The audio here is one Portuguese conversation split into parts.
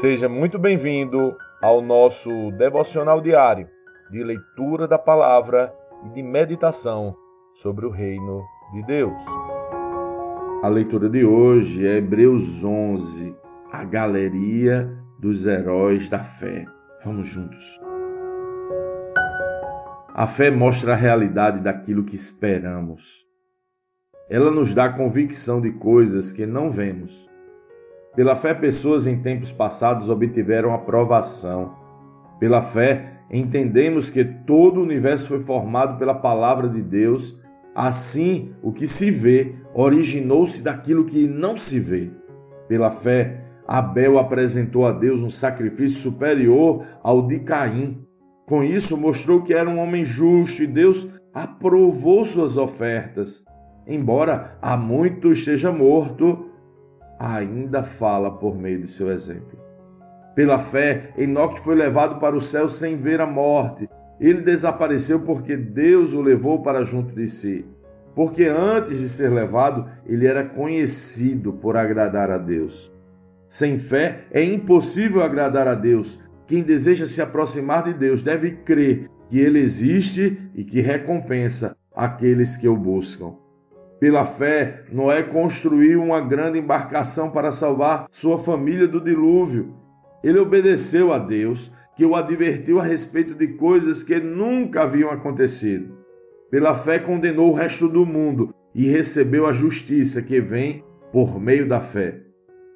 Seja muito bem-vindo ao nosso devocional diário de leitura da palavra e de meditação sobre o reino de Deus. A leitura de hoje é Hebreus 11, a galeria dos heróis da fé. Vamos juntos. A fé mostra a realidade daquilo que esperamos. Ela nos dá convicção de coisas que não vemos pela fé, pessoas em tempos passados obtiveram aprovação. Pela fé, entendemos que todo o universo foi formado pela palavra de Deus. Assim, o que se vê originou-se daquilo que não se vê. Pela fé, Abel apresentou a Deus um sacrifício superior ao de Caim. Com isso, mostrou que era um homem justo e Deus aprovou suas ofertas. Embora há muito esteja morto, ainda fala por meio de seu exemplo. Pela fé, Enoque foi levado para o céu sem ver a morte. Ele desapareceu porque Deus o levou para junto de si. Porque antes de ser levado, ele era conhecido por agradar a Deus. Sem fé é impossível agradar a Deus. Quem deseja se aproximar de Deus deve crer que ele existe e que recompensa aqueles que o buscam. Pela fé, Noé construiu uma grande embarcação para salvar sua família do dilúvio. Ele obedeceu a Deus, que o advertiu a respeito de coisas que nunca haviam acontecido. Pela fé, condenou o resto do mundo e recebeu a justiça que vem por meio da fé.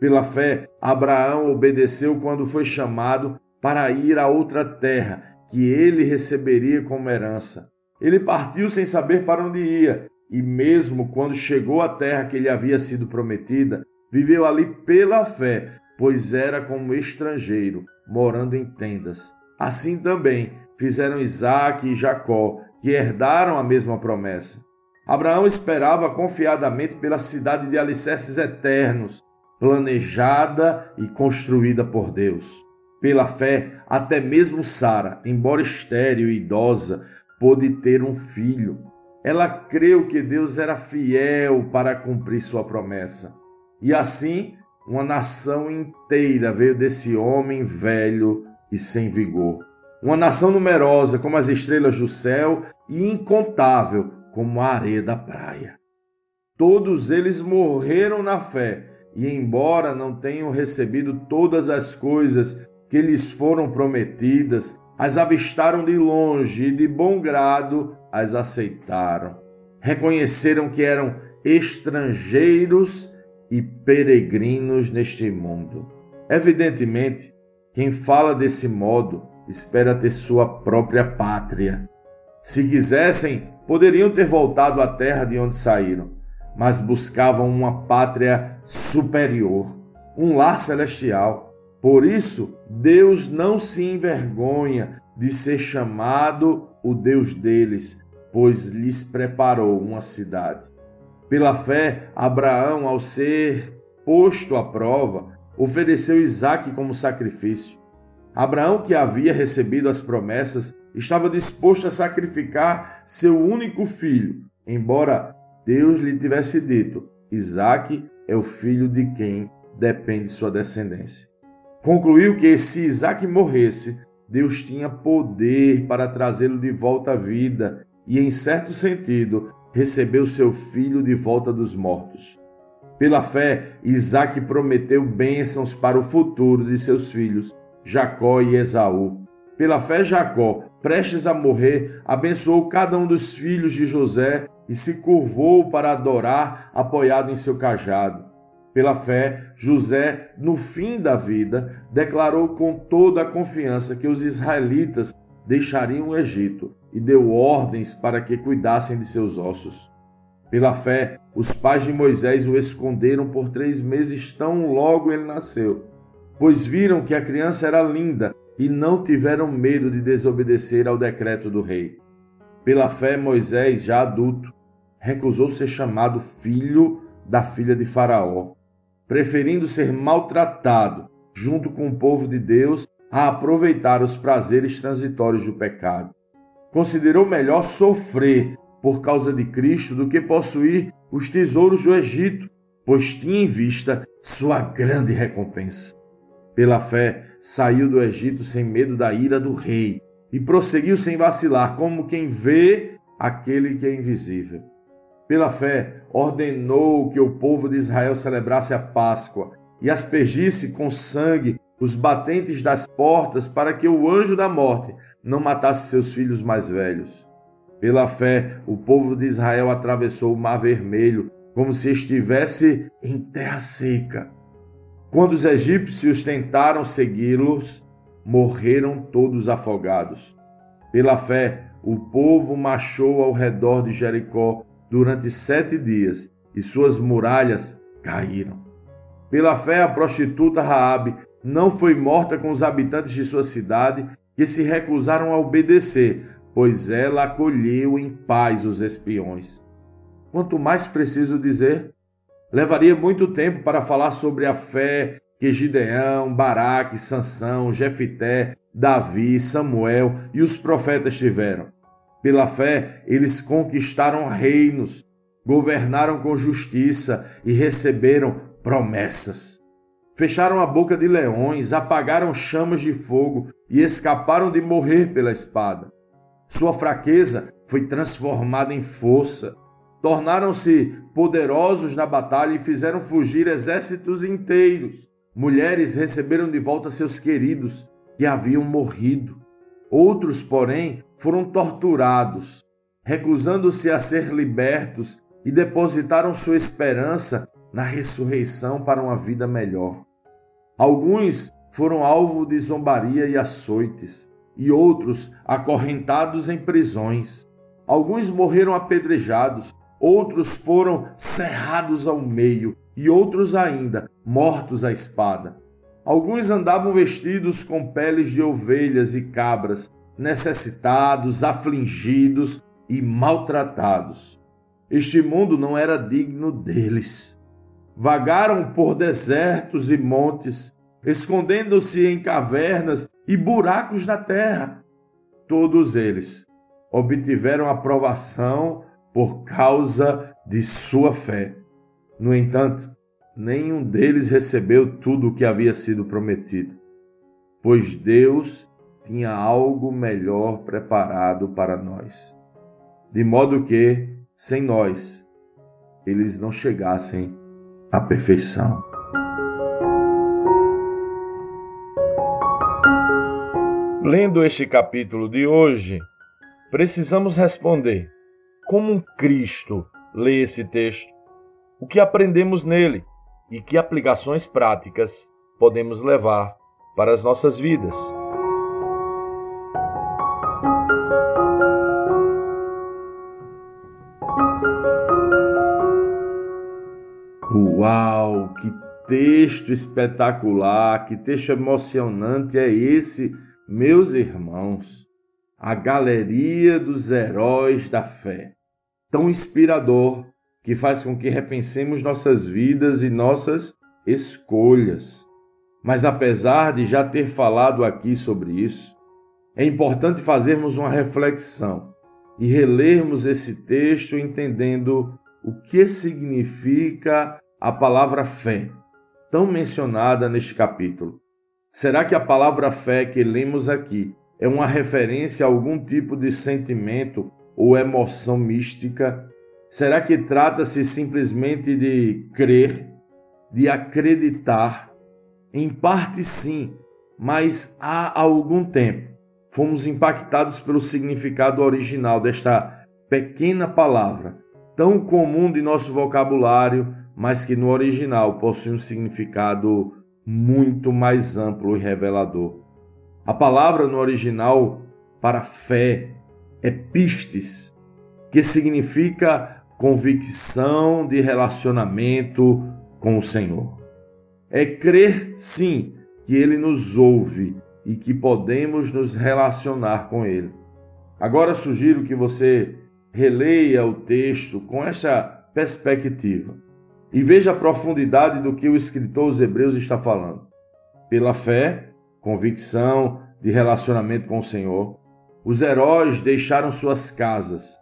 Pela fé, Abraão obedeceu quando foi chamado para ir a outra terra que ele receberia como herança. Ele partiu sem saber para onde ia e mesmo quando chegou à terra que lhe havia sido prometida, viveu ali pela fé, pois era como estrangeiro, morando em tendas. Assim também fizeram Isaac e Jacó, que herdaram a mesma promessa. Abraão esperava confiadamente pela cidade de alicerces eternos, planejada e construída por Deus. Pela fé, até mesmo Sara, embora estéril e idosa, pôde ter um filho. Ela creu que Deus era fiel para cumprir sua promessa. E assim, uma nação inteira veio desse homem velho e sem vigor. Uma nação numerosa como as estrelas do céu e incontável como a areia da praia. Todos eles morreram na fé e, embora não tenham recebido todas as coisas que lhes foram prometidas, as avistaram de longe e de bom grado as aceitaram. Reconheceram que eram estrangeiros e peregrinos neste mundo. Evidentemente, quem fala desse modo espera ter sua própria pátria. Se quisessem, poderiam ter voltado à terra de onde saíram, mas buscavam uma pátria superior, um lar celestial por isso, Deus não se envergonha de ser chamado o Deus deles, pois lhes preparou uma cidade. Pela fé, Abraão, ao ser posto à prova, ofereceu Isaque como sacrifício. Abraão, que havia recebido as promessas, estava disposto a sacrificar seu único filho, embora Deus lhe tivesse dito: Isaque é o filho de quem depende sua descendência. Concluiu que se Isaac morresse, Deus tinha poder para trazê-lo de volta à vida e, em certo sentido, recebeu seu filho de volta dos mortos. Pela fé, Isaac prometeu bênçãos para o futuro de seus filhos, Jacó e Esaú. Pela fé, Jacó, prestes a morrer, abençoou cada um dos filhos de José e se curvou para adorar, apoiado em seu cajado. Pela fé, José, no fim da vida, declarou com toda a confiança que os israelitas deixariam o Egito e deu ordens para que cuidassem de seus ossos. Pela fé, os pais de Moisés o esconderam por três meses tão logo ele nasceu, pois viram que a criança era linda e não tiveram medo de desobedecer ao decreto do rei. Pela fé, Moisés, já adulto, recusou ser chamado filho da filha de Faraó preferindo ser maltratado junto com o povo de Deus a aproveitar os prazeres transitórios do pecado. Considerou melhor sofrer por causa de Cristo do que possuir os tesouros do Egito, pois tinha em vista sua grande recompensa. Pela fé, saiu do Egito sem medo da ira do rei e prosseguiu sem vacilar, como quem vê aquele que é invisível. Pela fé, ordenou que o povo de Israel celebrasse a Páscoa e aspergisse com sangue os batentes das portas para que o anjo da morte não matasse seus filhos mais velhos. Pela fé, o povo de Israel atravessou o Mar Vermelho como se estivesse em terra seca. Quando os egípcios tentaram segui-los, morreram todos afogados. Pela fé, o povo marchou ao redor de Jericó durante sete dias e suas muralhas caíram. Pela fé, a prostituta Raabe não foi morta com os habitantes de sua cidade que se recusaram a obedecer, pois ela acolheu em paz os espiões. Quanto mais preciso dizer, levaria muito tempo para falar sobre a fé que Gideão, Baraque, Sansão, Jefité, Davi, Samuel e os profetas tiveram. Pela fé, eles conquistaram reinos, governaram com justiça e receberam promessas. Fecharam a boca de leões, apagaram chamas de fogo e escaparam de morrer pela espada. Sua fraqueza foi transformada em força. Tornaram-se poderosos na batalha e fizeram fugir exércitos inteiros. Mulheres receberam de volta seus queridos que haviam morrido. Outros, porém, foram torturados, recusando-se a ser libertos e depositaram sua esperança na ressurreição para uma vida melhor. Alguns foram alvo de zombaria e açoites, e outros acorrentados em prisões. Alguns morreram apedrejados, outros foram cerrados ao meio, e outros ainda mortos à espada. Alguns andavam vestidos com peles de ovelhas e cabras, necessitados, afligidos e maltratados. Este mundo não era digno deles vagaram por desertos e montes, escondendo-se em cavernas e buracos na terra. Todos eles obtiveram aprovação por causa de sua fé. No entanto, nenhum deles recebeu tudo o que havia sido prometido, pois Deus tinha algo melhor preparado para nós, de modo que, sem nós, eles não chegassem a perfeição. Lendo este capítulo de hoje, precisamos responder: como Cristo lê esse texto? O que aprendemos nele e que aplicações práticas podemos levar para as nossas vidas? Texto espetacular, que texto emocionante é esse, meus irmãos. A galeria dos heróis da fé. Tão inspirador que faz com que repensemos nossas vidas e nossas escolhas. Mas apesar de já ter falado aqui sobre isso, é importante fazermos uma reflexão e relermos esse texto entendendo o que significa a palavra fé, tão mencionada neste capítulo. Será que a palavra fé que lemos aqui é uma referência a algum tipo de sentimento ou emoção mística? Será que trata-se simplesmente de crer, de acreditar? Em parte sim, mas há algum tempo fomos impactados pelo significado original desta pequena palavra, tão comum de nosso vocabulário mas que no original possui um significado muito mais amplo e revelador. A palavra no original para fé é pistes, que significa convicção de relacionamento com o Senhor. É crer, sim, que Ele nos ouve e que podemos nos relacionar com Ele. Agora sugiro que você releia o texto com esta perspectiva e veja a profundidade do que o escritor aos Hebreus está falando. Pela fé, convicção de relacionamento com o Senhor, os heróis deixaram suas casas,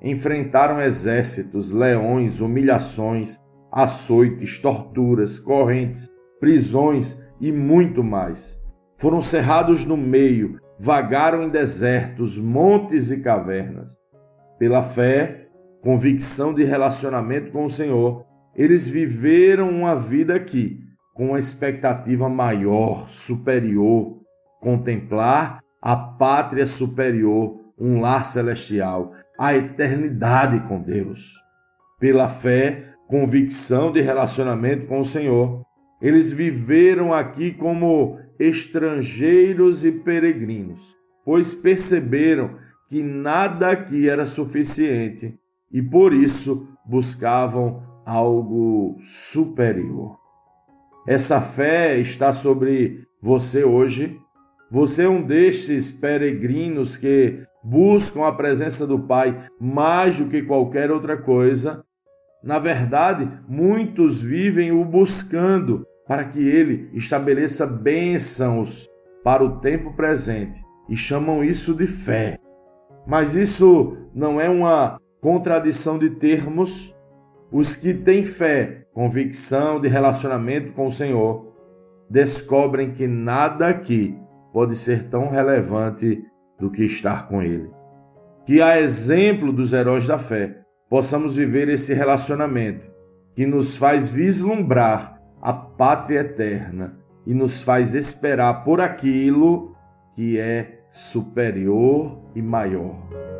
enfrentaram exércitos, leões, humilhações, açoites, torturas, correntes, prisões e muito mais. Foram cerrados no meio, vagaram em desertos, montes e cavernas. Pela fé, convicção de relacionamento com o Senhor, eles viveram uma vida aqui com uma expectativa maior, superior, contemplar a pátria superior, um lar celestial, a eternidade com Deus. Pela fé, convicção de relacionamento com o Senhor, eles viveram aqui como estrangeiros e peregrinos, pois perceberam que nada aqui era suficiente e por isso buscavam algo superior. Essa fé está sobre você hoje. Você é um destes peregrinos que buscam a presença do Pai mais do que qualquer outra coisa. Na verdade, muitos vivem o buscando para que ele estabeleça bênçãos para o tempo presente e chamam isso de fé. Mas isso não é uma contradição de termos. Os que têm fé, convicção de relacionamento com o Senhor, descobrem que nada aqui pode ser tão relevante do que estar com Ele. Que, a exemplo dos heróis da fé, possamos viver esse relacionamento que nos faz vislumbrar a pátria eterna e nos faz esperar por aquilo que é superior e maior.